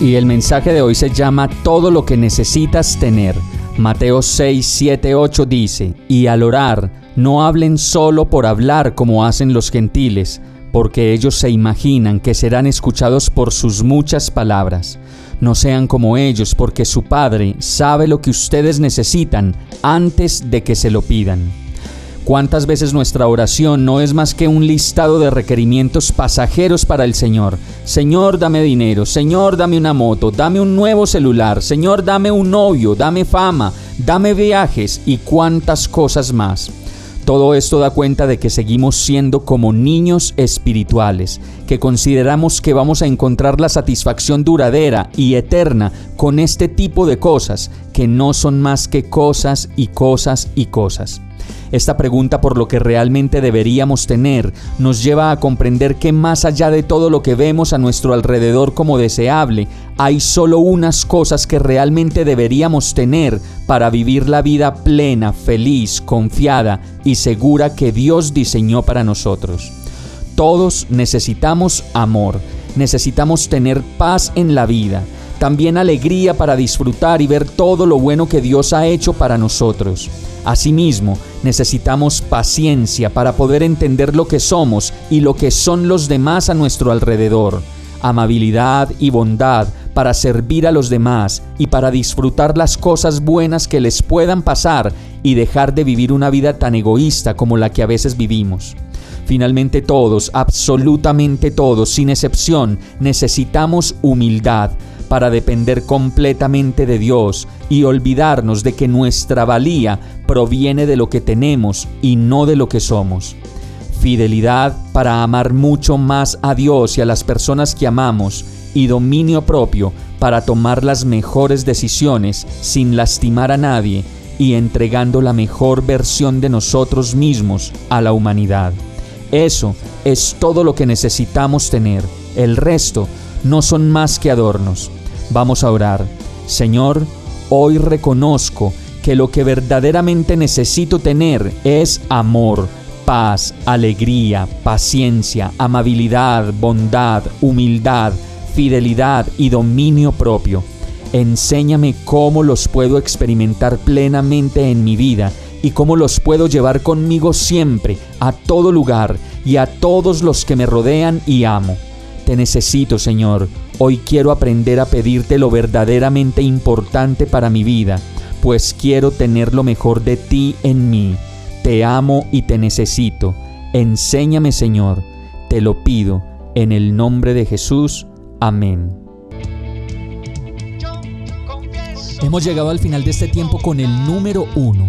Y el mensaje de hoy se llama Todo lo que necesitas tener. Mateo 6, 7, 8 dice, y al orar, no hablen solo por hablar como hacen los gentiles, porque ellos se imaginan que serán escuchados por sus muchas palabras. No sean como ellos, porque su Padre sabe lo que ustedes necesitan antes de que se lo pidan. ¿Cuántas veces nuestra oración no es más que un listado de requerimientos pasajeros para el Señor? Señor, dame dinero, Señor, dame una moto, dame un nuevo celular, Señor, dame un novio, dame fama, dame viajes y cuántas cosas más. Todo esto da cuenta de que seguimos siendo como niños espirituales, que consideramos que vamos a encontrar la satisfacción duradera y eterna con este tipo de cosas, que no son más que cosas y cosas y cosas. Esta pregunta por lo que realmente deberíamos tener nos lleva a comprender que más allá de todo lo que vemos a nuestro alrededor como deseable, hay solo unas cosas que realmente deberíamos tener para vivir la vida plena, feliz, confiada y segura que Dios diseñó para nosotros. Todos necesitamos amor, necesitamos tener paz en la vida, también alegría para disfrutar y ver todo lo bueno que Dios ha hecho para nosotros. Asimismo, necesitamos paciencia para poder entender lo que somos y lo que son los demás a nuestro alrededor, amabilidad y bondad para servir a los demás y para disfrutar las cosas buenas que les puedan pasar y dejar de vivir una vida tan egoísta como la que a veces vivimos. Finalmente todos, absolutamente todos, sin excepción, necesitamos humildad para depender completamente de Dios y olvidarnos de que nuestra valía proviene de lo que tenemos y no de lo que somos. Fidelidad para amar mucho más a Dios y a las personas que amamos y dominio propio para tomar las mejores decisiones sin lastimar a nadie y entregando la mejor versión de nosotros mismos a la humanidad. Eso es todo lo que necesitamos tener. El resto no son más que adornos. Vamos a orar. Señor, hoy reconozco que lo que verdaderamente necesito tener es amor, paz, alegría, paciencia, amabilidad, bondad, humildad, fidelidad y dominio propio. Enséñame cómo los puedo experimentar plenamente en mi vida y cómo los puedo llevar conmigo siempre, a todo lugar y a todos los que me rodean y amo. Te necesito, Señor. Hoy quiero aprender a pedirte lo verdaderamente importante para mi vida, pues quiero tener lo mejor de ti en mí. Te amo y te necesito. Enséñame, Señor. Te lo pido. En el nombre de Jesús. Amén. Hemos llegado al final de este tiempo con el número uno